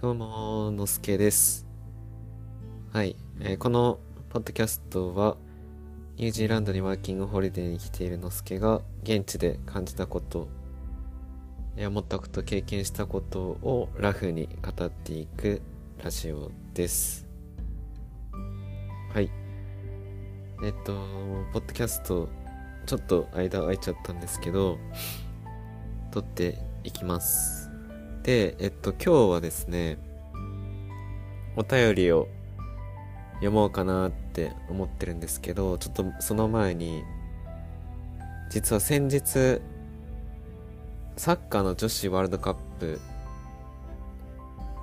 どうも、のすけです。はい、えーこのポッドキャストは、ニュージーランドにワーキングホリデーに来ているのすけが、現地で感じたこと、思ったこと、経験したことをラフに語っていくラジオです。はい。えっと、ポッドキャスト、ちょっと間空いちゃったんですけど、撮っていきます。で、えっと、今日はですね、お便りを読もうかなって思ってるんですけど、ちょっとその前に、実は先日、サッカーの女子ワールドカップ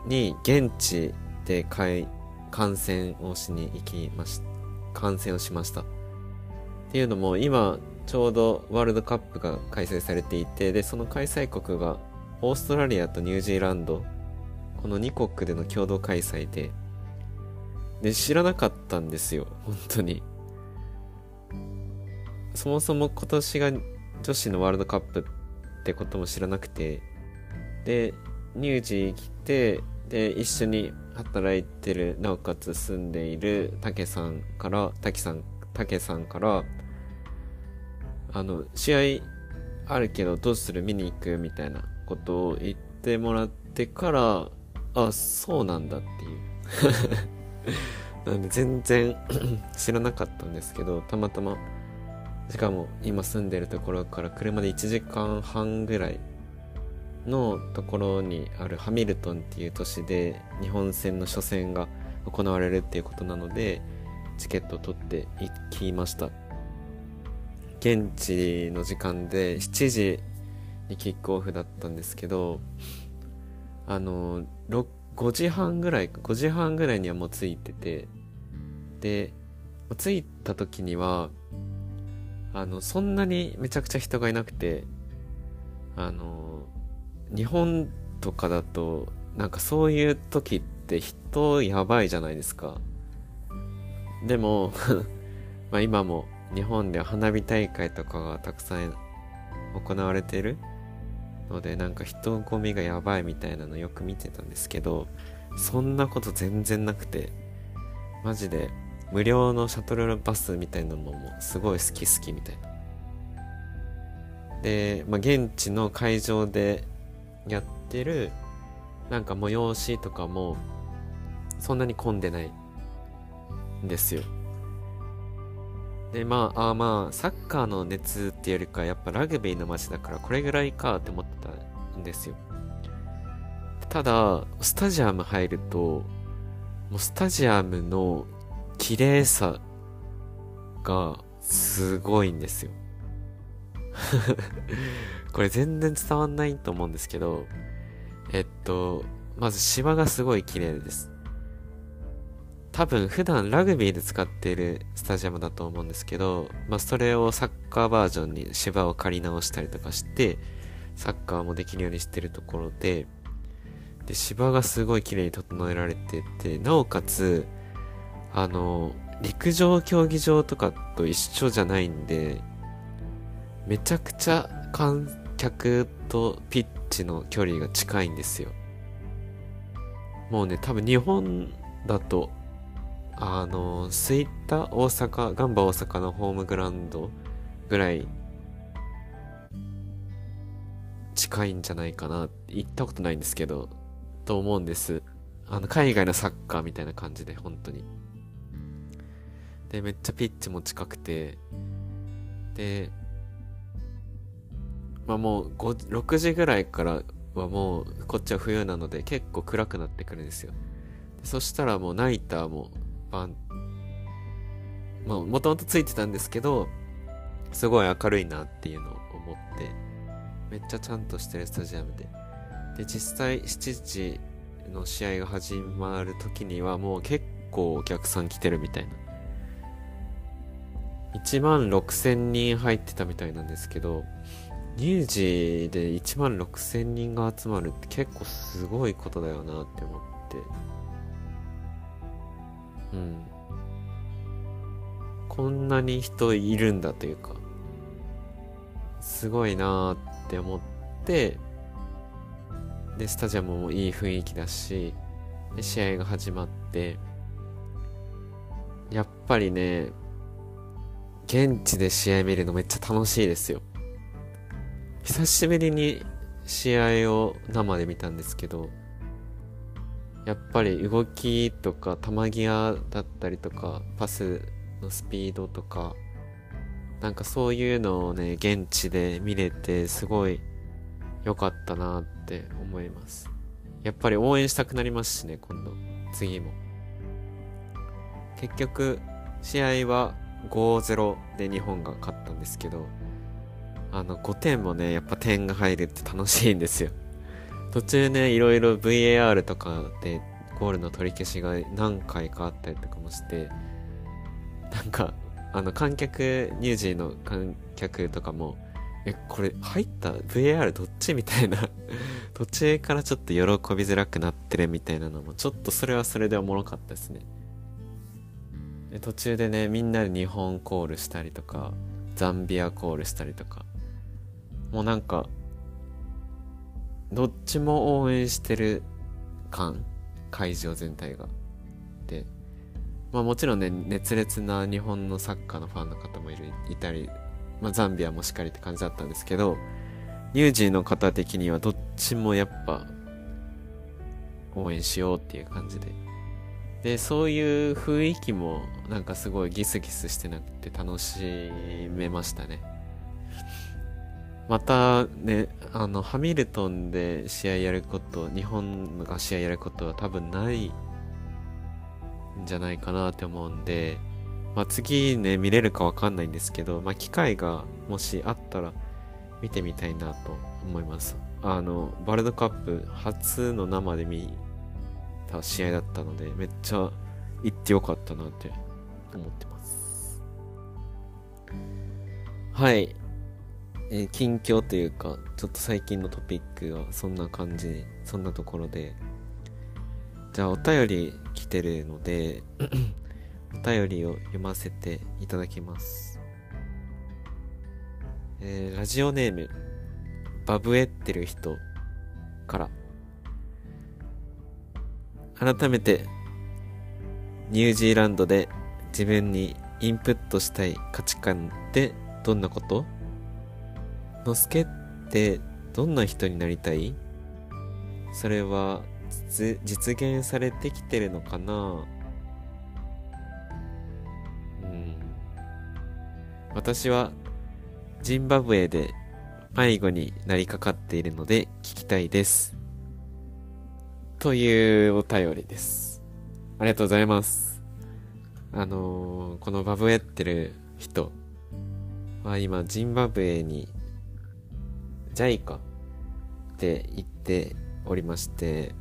に現地で観戦をしに行きまし観戦をしました。っていうのも今ちょうどワールドカップが開催されていてでその開催国がオーストラリアとニュージーランドこの2国での共同開催でで知らなかったんですよ本当に。そもそも今年が女子のワールドカップってことも知らなくてで乳児来てで一緒に働いてるなおかつ住んでいるたけさんからたけさんたけさんからあの試合あるけどどうする見に行くみたいなことを言ってもらってからあそうなんだっていう。なんで全然 知らなかったんですけどたまたましかも今住んでるところから車で1時間半ぐらいのところにあるハミルトンっていう都市で日本戦の初戦が行われるっていうことなのでチケットを取って行きました。現地の時間で7時にキックオフだったんですけどあのろ5時半ぐらい5時半ぐらいにはもう着いててで着いた時にはあのそんなにめちゃくちゃ人がいなくてあの日本とかだとなんかそういう時って人やばいじゃないですか。でも まあ今も日本では花火大会とかがたくさん行われてるのでなんか人混みがやばいみたいなのよく見てたんですけどそんなこと全然なくてマジで無料のシャトルバスみたいなのもすごい好き好きみたいな。で、まあ、現地の会場でやってるなんか催しとかもそんなに混んでないんですよ。でまああまあサッカーの熱っていうよりかやっぱラグビーの街だからこれぐらいかって思ってたんですよ。ただスタジアム入るともうスタジアムの綺麗さがすごいんですよ。これ全然伝わんないと思うんですけどえっとまず芝がすごい綺麗です。多分普段ラグビーで使っているスタジアムだと思うんですけど、まあ、それをサッカーバージョンに芝を借り直したりとかしてサッカーもできるようにしてるところでで芝がすごい綺麗に整えられててなおかつあの陸上競技場とかと一緒じゃないんでめちゃくちゃ観客とピッチの距離が近いんですよ。もうね多分日本だとあの吹田大阪ガンバ大阪のホームグラウンドぐらい近いんじゃないかな行ったことないんですけどと思うんです。あの海外のサッカーみたいな感じで本当に。でめっちゃピッチも近くて。でまあもう5 6時ぐらいからはもうこっちは冬なので結構暗くなってくるんですよ。そしたらもうナイターもまあもともとついてたんですけどすごい明るいなっていうのを思ってめっちゃちゃんとしてるスタジアムで。で実際7時の試合が始まる時にはもう結構お客さん来てるみたいな。1万6000人入ってたみたいなんですけど乳児で1万6000人が集まるって結構すごいことだよなって思って。うん。こんなに人いるんだというかすごいなーって思ってでスタジアムもいい雰囲気だしで試合が始まってやっぱりね現地で試合見るのめっちゃ楽しいですよ。久しぶりに試合を生で見たんですけどやっぱり動きとか球際だったりとかパスのスピードとかなんかそういうのをね現地で見れてすごい良かったなって思います。やっぱり応援したくなりますしね今度。次も。結局試合は5-0で日本が勝ったんですけどあの5点もねやっぱ点が入るって楽しいんですよ。途中ねいろいろ VAR とかでゴールの取り消しが何回かあったりとかもしてなんかあの観客乳児の観客とかもえこれ入った VAR どっちみたいな 途中からちょっと喜びづらくなってるみたいなのもちょっとそれはそれでおもろかったですね。で途中でねみんなで日本コールしたりとかザンビアコールしたりとかもうなんかどっちも応援してる感会場全体が。でまあもちろんね熱烈な日本のサッカーのファンの方もいるいたり、まあ、ザンビアもしっかりって感じだったんですけどニュージーの方的にはどっちもやっぱ応援しようっていう感じで。でそういう雰囲気もなんかすごいギスギスしてなくて楽しめましたね。またね、あの、ハミルトンで試合やること、日本が試合やることは多分ないんじゃないかなって思うんで、まあ次ね、見れるかわかんないんですけど、まあ機会がもしあったら見てみたいなと思います。あの、ワールドカップ初の生で見た試合だったので、めっちゃ行ってよかったなって思ってます。はい。えー、近況というか、ちょっと最近のトピックはそんな感じ、そんなところで。じゃあお便り来てるので お便りを読ませていただきます。えー、ラジオネーム、バブエってる人から。改めて、ニュージーランドで自分にインプットしたい価値観ってどんなこと？のすけってどんな人になりたい？それは実現されてきてるのかな？うん私はジンバブエで迷子になりかかっているので聞きたいです。というお便りです。ありがとうございます。あのー、このバブエってる人は今ジンバブエにジャイカって言っておりまして、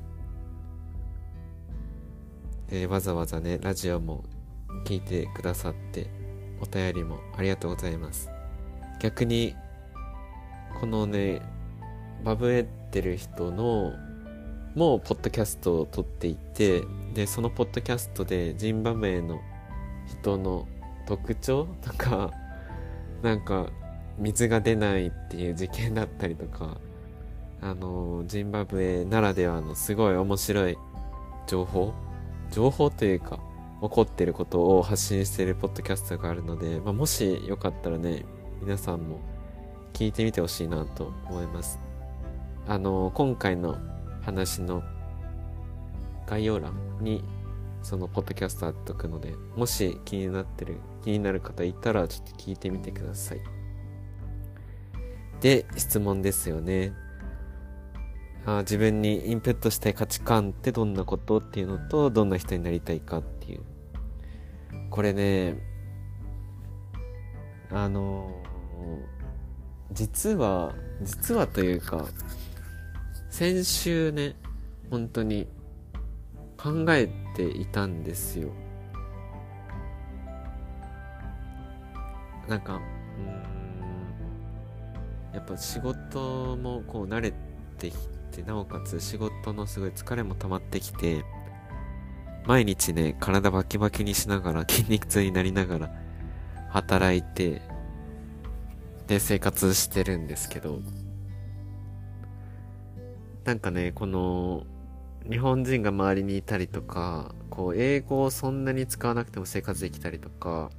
えー、わざわざね、ラジオも聞いてくださって、お便りもありがとうございます。逆に、このね、バブエってる人の、もうポッドキャストを撮っていて、で、そのポッドキャストでジンバブエの人の特徴？とか、なんか水が出ないっていう事件だったりとか、あの、ジンバブエならではのすごい面白い情報情報というか、起こってることを発信しているポッドキャストがあるので、まあ、もしよかったらね、皆さんも聞いてみてほしいなと思います。あの、今回の話の概要欄にそのポッドキャスト貼っとくので、もし気になってる、気になる方いたらちょっと聞いてみてください。で、質問ですよね。あ自分にインプットしたい価値観ってどんなことっていうのと、どんな人になりたいかっていう。これね、あの、実は、実はというか、先週ね、本当に考えていたんですよ。なんか、うんやっぱ仕事もこう慣れてきて、なおかつ仕事のすごい疲れも溜まってきて、毎日ね、体バキバキにしながら、筋肉痛になりながら、働いて、で、生活してるんですけど、なんかねこの日本人が周りにいたりとかこう英語をそんなに使わなくても生活できたりとか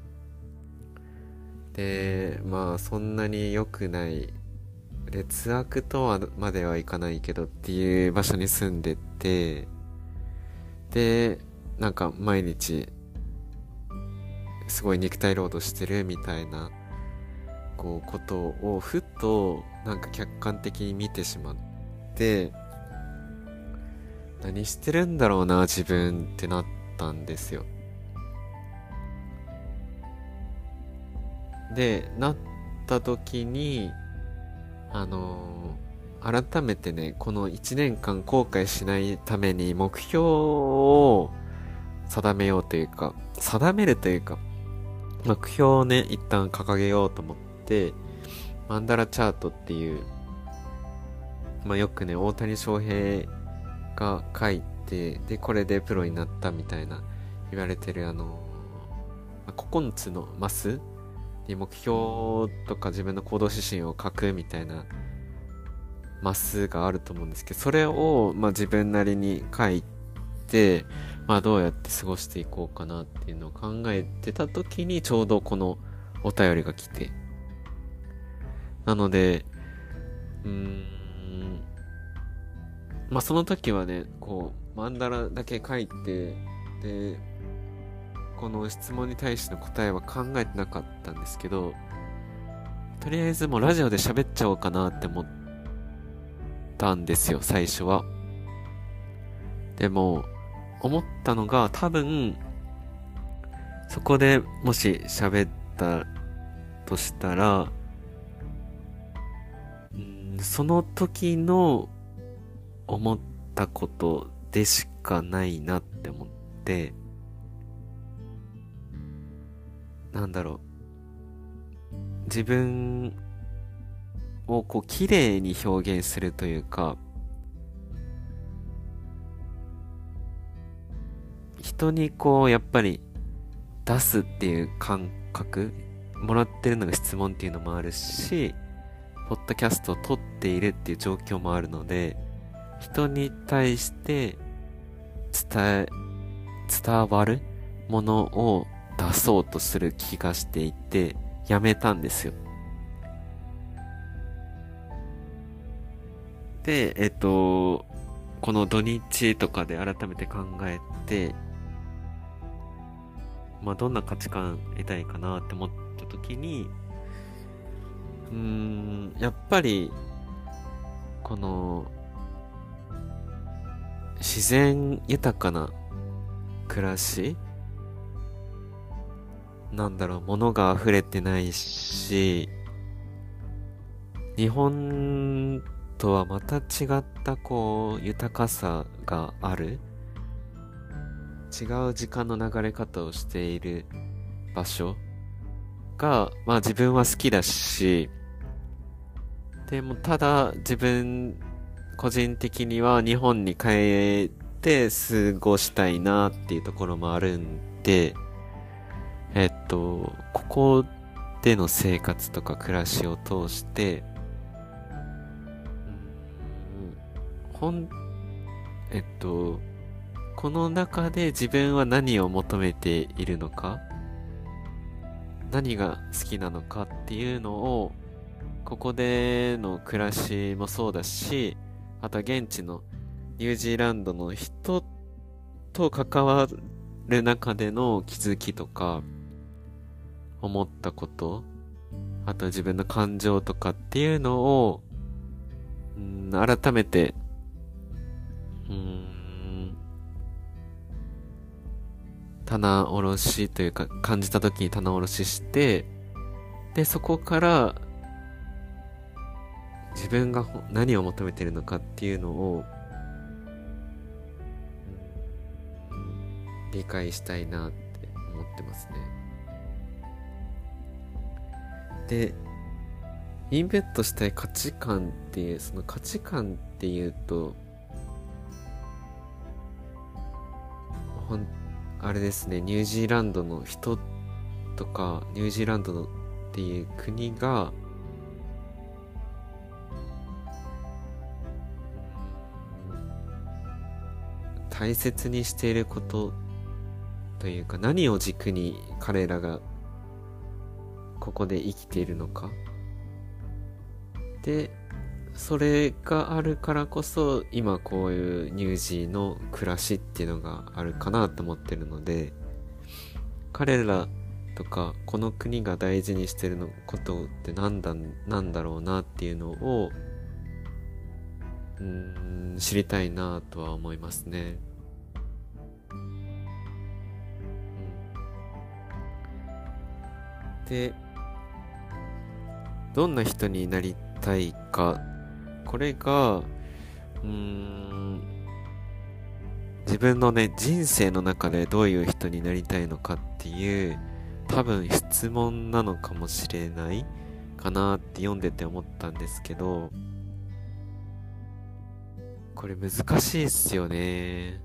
でまあそんなに良くない劣悪とはまではいかないけどっていう場所に住んでてでなんか毎日すごい肉体労働してるみたいなこうことをふっとなんか客観的に見てしまって何してるんだろうな自分ってなったんですよ。でなった時にあのー、改めてねこの1年間後悔しないために目標を定めようというか定めるというか目標をね一旦掲げようと思ってマンダラチャートっていうまあよくね大谷翔平が書いてでこれでプロになったみたいな言われてるあの9つのマスに目標とか自分の行動指針を書くみたいなマスがあると思うんですけどそれを、まあ、自分なりに書いて、まあ、どうやって過ごしていこうかなっていうのを考えてた時にちょうどこのお便りが来て。なのでうーんまあその時はねこうマンダラだけ書いてでこの質問に対しての答えは考えてなかったんですけど、とりあえずもうラジオで喋っちゃおうかなって思ったんですよ、最初は。でも、思ったのが多分、そこでもし喋ったとしたら、んその時の思ったことでしかないなって思って、なんだろう。自分をこう綺麗に表現するというか人にこうやっぱり出すっていう感覚もらってるのが質問っていうのもあるしポッドキャストを撮っているっていう状況もあるので人に対して伝え伝わるものを出そうとする気がしていて、やめたんですよ。で、えっと、この土日とかで改めて考えて、まあ、どんな価値観得たいかなって思った時に、うーん、やっぱり、この、自然豊かな暮らしなんだろう、物が溢れてないし、日本とはまた違ったこう、豊かさがある。違う時間の流れ方をしている場所が、まあ自分は好きだし、でもただ自分個人的には日本に帰って過ごしたいなっていうところもあるんで、えっと、ここでの生活とか暮らしを通して、ほん、えっと、この中で自分は何を求めているのか、何が好きなのかっていうのを、ここでの暮らしもそうだし、あと現地のニュージーランドの人と関わる中での気づきとか、思ったこと、あとは自分の感情とかっていうのを、うん改めて、うん、棚卸しというか感じた時に棚卸しして、で、そこから、自分が何を求めてるのかっていうのを、理解したいなって思ってますね。でインベットしたい価値観っていうその価値観っていうとほんあれですねニュージーランドの人とかニュージーランドのっていう国が大切にしていることというか何を軸に彼らがここで生きているのかでそれがあるからこそ今こういう乳児の暮らしっていうのがあるかなと思ってるので彼らとかこの国が大事にしてるのことって何だなんだろうなっていうのをうん知りたいなとは思いますね。でどんな人になりたいか。これがうーん自分のね人生の中でどういう人になりたいのかっていう多分質問なのかもしれないかなって読んでて思ったんですけどこれ難しいっすよね。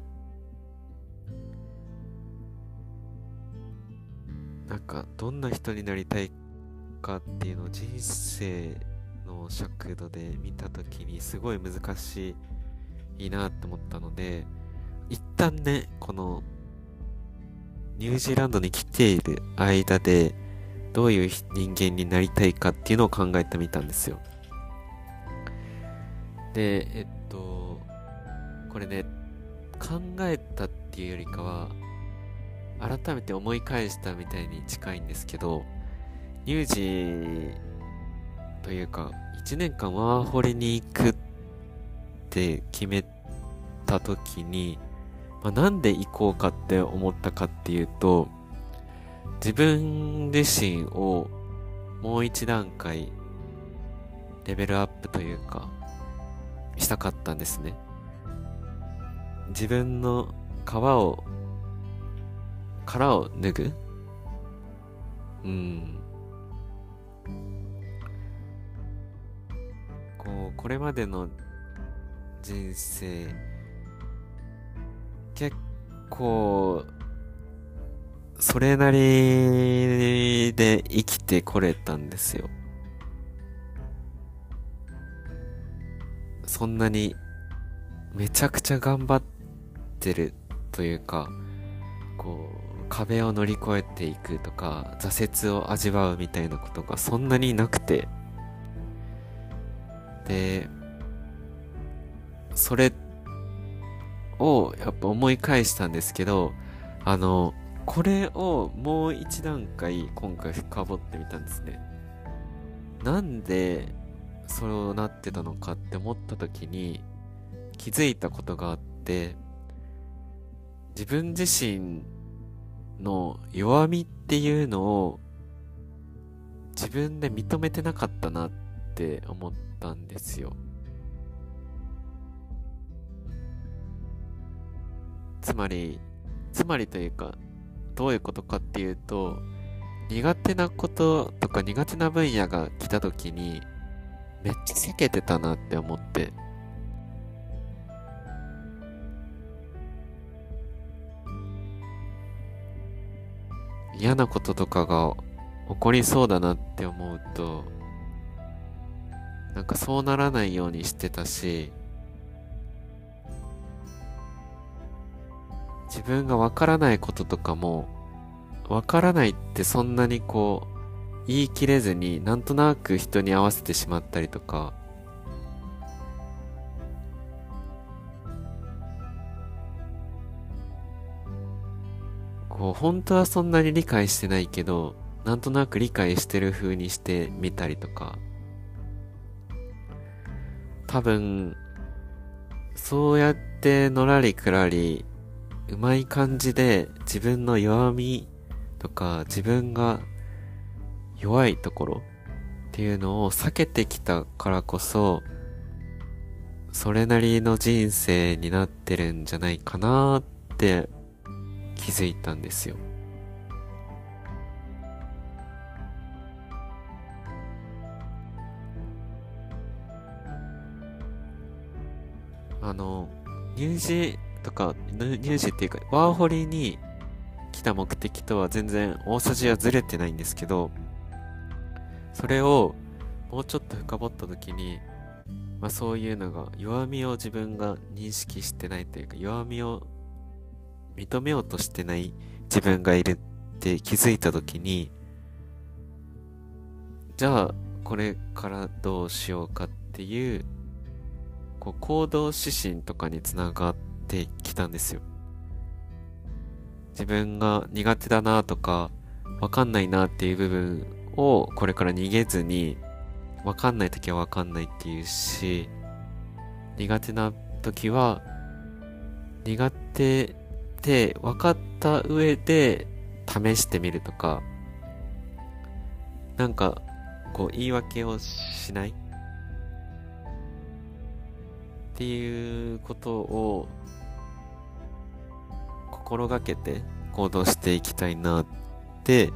なんかどんな人になりたいかっていうのを人生の尺度で見た時にすごい難しいなって思ったので一旦ねこのニュージーランドに来ている間でどういう人間になりたいかっていうのを考えてみたんですよ。でえっとこれね考えたっていうよりかは改めて思い返したみたいに近いんですけど乳児というか1年間ワーホリに行くって決めた時に、まあ、なんで行こうかって思ったかっていうと自分自身をもう一段階レベルアップというかしたかったんですね。自分の皮を殻を脱ぐ。うん。こうこれまでの人生結構それなりで生きてこれたんですよ。そんなにめちゃくちゃ頑張ってるというかこう壁を乗り越えていくとか挫折を味わうみたいなことがそんなになくて。でそれをやっぱ思い返したんですけどあのこれをもう一段階今回深掘ってみたんですね。なんでそうなってたのかって思った時に気づいたことがあって自分自身の弱みっていうのを自分で認めてなかったなって思ったんですよ。つまり、つまりというか、どういうことかっていうと、苦手なこととか苦手な分野が来た時に、めっちゃ避けてたなって思って。嫌なこととかが起こりそうだなって思うとなんかそうならないようにしてたし自分がわからないこととかもわからないってそんなにこう言い切れずになんとなく人に合わせてしまったりとかこう、本当はそんなに理解してないけど、なんとなく理解してる風にしてみたりとか、多分、そうやってのらりくらり、うまい感じで自分の弱みとか自分が弱いところっていうのを避けてきたからこそ、それなりの人生になってるんじゃないかなって気づいたんですよ。あの、乳児とか、乳児っていうか、ワーホリに来た目的とは全然大筋はずれてないんですけど、それをもうちょっと深掘った時に、まあそういうのが弱みを自分が認識してないというか弱みを認めようとしてない自分がいるって気づいた時に、じゃあこれからどうしようかっていう、こう行動指針とかにつながってきたんですよ。自分が苦手だなとか、わかんないなっていう部分をこれから逃げずに、わかんない時はわかんないっていうし、苦手な時は、苦手で分かった上で試してみるとか、なんか、こう言い訳をしないっていうことを心がけて行動していきたいなって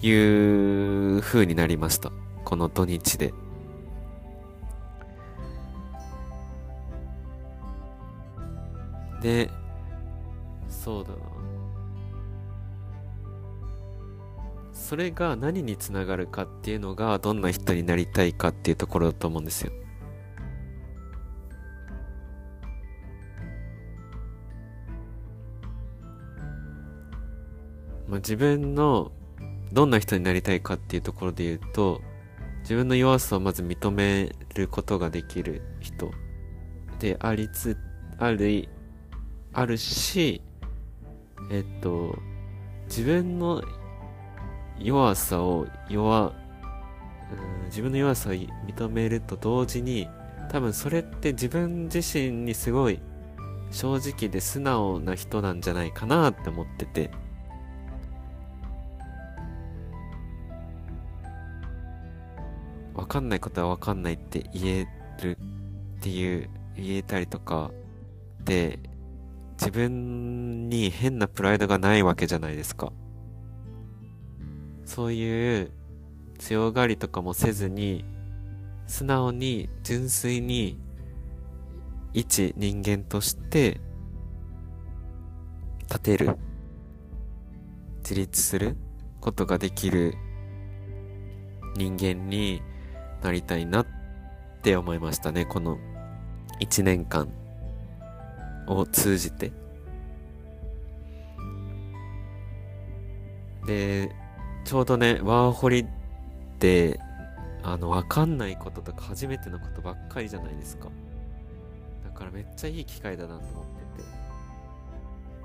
いう風になりました。この土日で。で、そうだな。それが何につながるかっていうのがどんな人になりたいかっていうところだと思うんですよ。まあ、自分のどんな人になりたいかっていうところで言うと自分の弱さをまず認めることができる人でありつあるあるしえっと自分の弱さを弱、自分の弱さを認めると同時に多分それって自分自身にすごい正直で素直な人なんじゃないかなって思ってて。かんないことはわかんないって言えるっていう言えたりとかで自分に変なプライドがないわけじゃないですか。そういう強がりとかもせずに、素直に純粋に一人間として立てる、自立することができる人間になりたいなって思いましたね、この一年間を通じて。で、ちょうどね、ワーホリって、あの、わかんないこととか初めてのことばっかりじゃないですか。だからめっちゃいい機会だなと思ってて。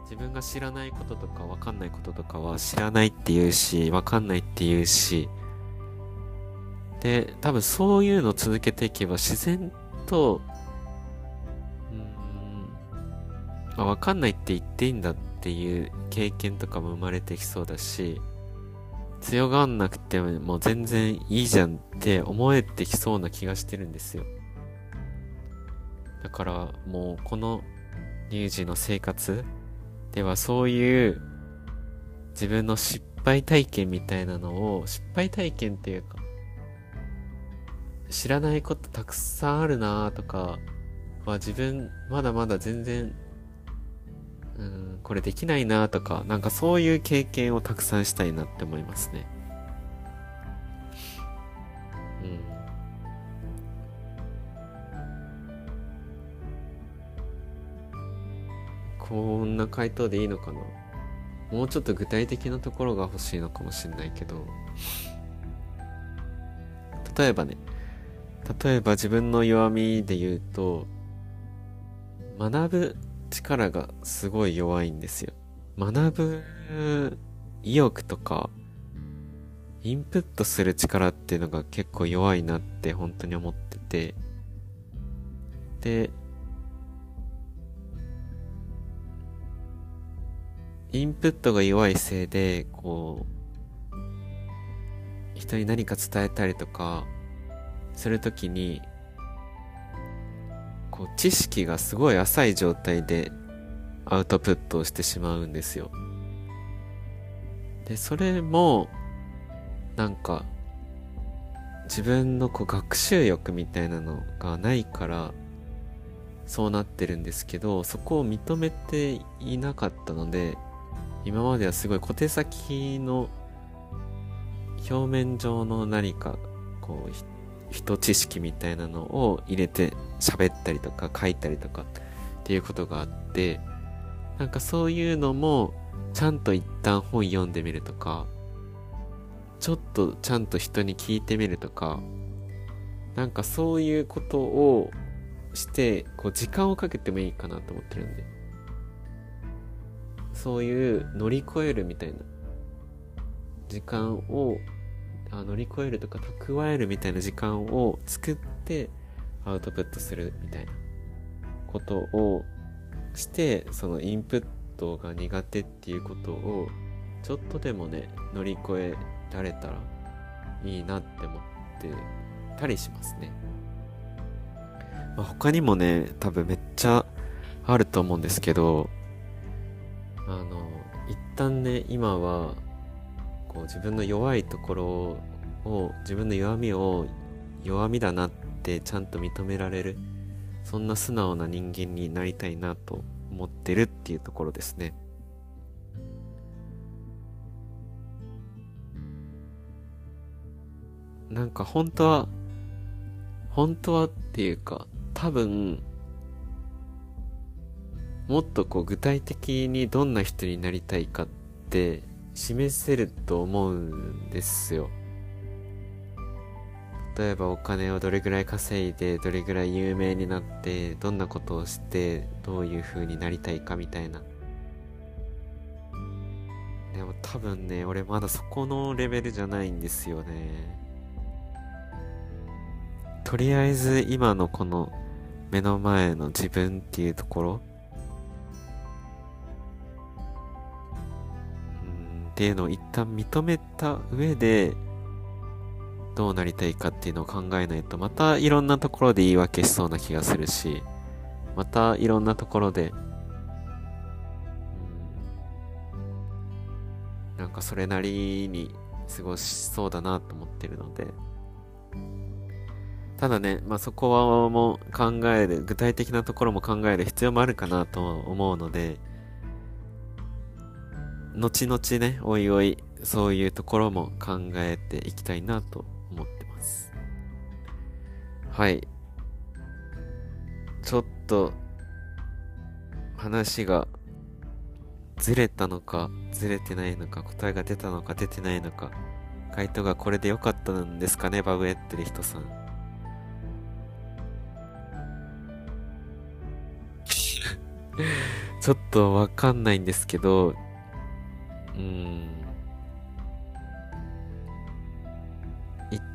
自分が知らないこととかわかんないこととかは知らないって言うし、わかんないって言うし、で、多分そういうのを続けていけば自然と、うーん、あ、わかんないって言っていいんだっていう経験とかも生まれてきそうだし、強がんなくても全然いいじゃんって思えてきそうな気がしてるんですよ。だからもうこの乳児の生活ではそういう自分の失敗体験みたいなのを失敗体験っていうか知らないことたくさんあるなとかは自分まだまだ全然うんこれできないなとかなんかそういう経験をたくさんしたいなって思いますね。うん。こんな回答でいいのかな？もうちょっと具体的なところが欲しいのかもしれないけど。例えばね例えば自分の弱みで言うと、学ぶ力がすごい弱いんですよ。学ぶ意欲とか、インプットする力っていうのが結構弱いなって本当に思ってて、で、インプットが弱いせいで、こう、人に何か伝えたりとか、するときに、こう、知識がすごい浅い状態でアウトプットをしてしまうんですよ。で、それも、なんか、自分のこう学習欲みたいなのがないから、そうなってるんですけど、そこを認めていなかったので、今まではすごい小手先の表面上の何か、こう、人知識みたいなのを入れて喋ったりとか書いたりとかっていうことがあって、なんかそういうのもちゃんと一旦本読んでみるとかちょっとちゃんと人に聞いてみるとかなんかそういうことをしてこう時間をかけてもいいかなと思ってるんで。そういう乗り越えるみたいな時間をあ乗り越えるとか蓄えるみたいな時間を作ってアウトプットするみたいなことをしてそのインプットが苦手っていうことをちょっとでもね乗り越えられたらいいなって思ってたりしますね、まあ、他にもね多分めっちゃあると思うんですけどあの一旦ね今はこう自分の弱いところを自分の弱みを弱みだなってちゃんと認められるそんな素直な人間になりたいなと思ってるっていうところですね。なんか本当は本当はっていうか多分もっとこう具体的にどんな人になりたいかって示せると思うんですよ。例えばお金をどれぐらい稼いでどれぐらい有名になってどんなことをしてどういう風になりたいかみたいなでも多分ね俺まだそこのレベルじゃないんですよねとりあえず今のこの目の前の自分っていうところっていうのを一旦認めた上でどうなりたいかっていうのを考えないとまたいろんなところで言い訳しそうな気がするしまたいろんなところで、うん、なんかそれなりに過ごしそうだなと思ってるので。ただね、まあ、そこはもう考える具体的なところも考える必要もあるかなと思うので後々ねおいおいそういうところも考えていきたいなと思ってます。はい。ちょっと、話がずれたのか、ずれてないのか、答えが出たのか、出てないのか、回答がこれで良かったんですかね、バブエってる人さん。ちょっとわかんないんですけど、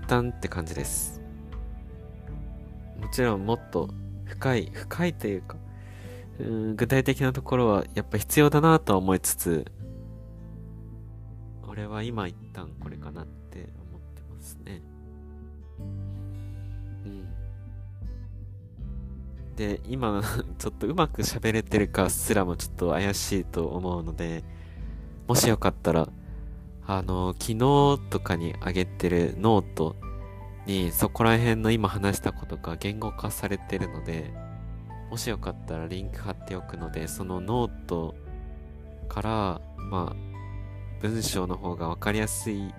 一旦って感じです。もちろんもっと深い、深いというか、うん具体的なところはやっぱ必要だなとは思いつつ、俺は今一旦これかなって思ってますね。うん。で、今、ちょっとうまく喋れてるかすらもちょっと怪しいと思うので、もしよかったら、あの、昨日とかに上げてるノートにそこら辺の今話したことが言語化されてるので、もしよかったらリンク貼っておくので、そのノートから、まあ、文章の方がわかりやすい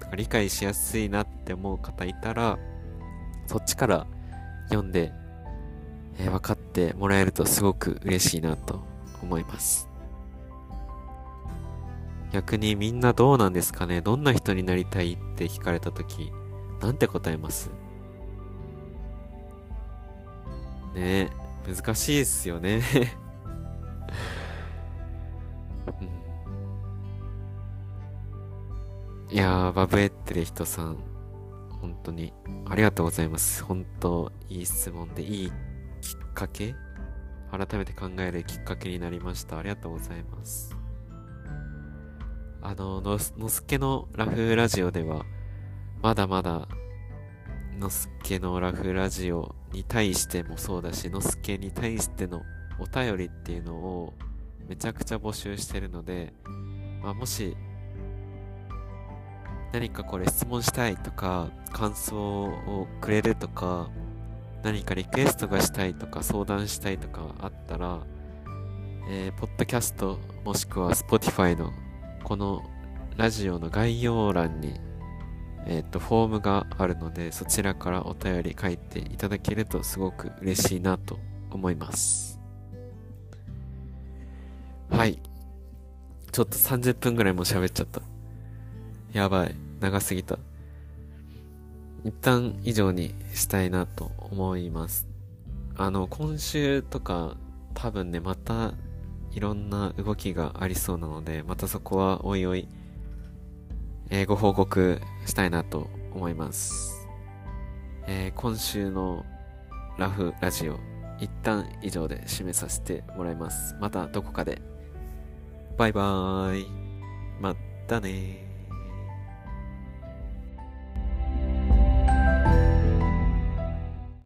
とか理解しやすいなって思う方いたら、そっちから読んで、えー、分かってもらえるとすごく嬉しいなと思います。逆にみんなどうなんですかね？どんな人になりたいって聞かれた時なんて答えます？ねえ、難しいですよねいやー、バブエッテレ人さん、本当にありがとうございます。本当、いい質問で、いいきっかけ？改めて考えるきっかけになりました。ありがとうございます。あの、ののすけのラフラジオでは、まだまだ、のすけのラフラジオに対してもそうだし、のすけに対してのお便りっていうのをめちゃくちゃ募集してるので、まあ、もし、何かこれ質問したいとか、感想をくれるとか、何かリクエストがしたいとか、相談したいとかあったら、えー、ポッドキャストもしくは Spotify のこのラジオの概要欄に、えっ、ー、と、フォームがあるので、そちらからお便り書いていただけるとすごく嬉しいなと思います。はい。ちょっと30分ぐらいも喋っちゃった。やばい。長すぎた。一旦以上にしたいなと思います。あの、今週とか多分ね、またいろんな動きがありそうなので、またそこはおいおい、えーご報告したいなと思います。えー今週のラフラジオ、一旦以上で締めさせてもらいます。またどこかで。バイバーイ。またね。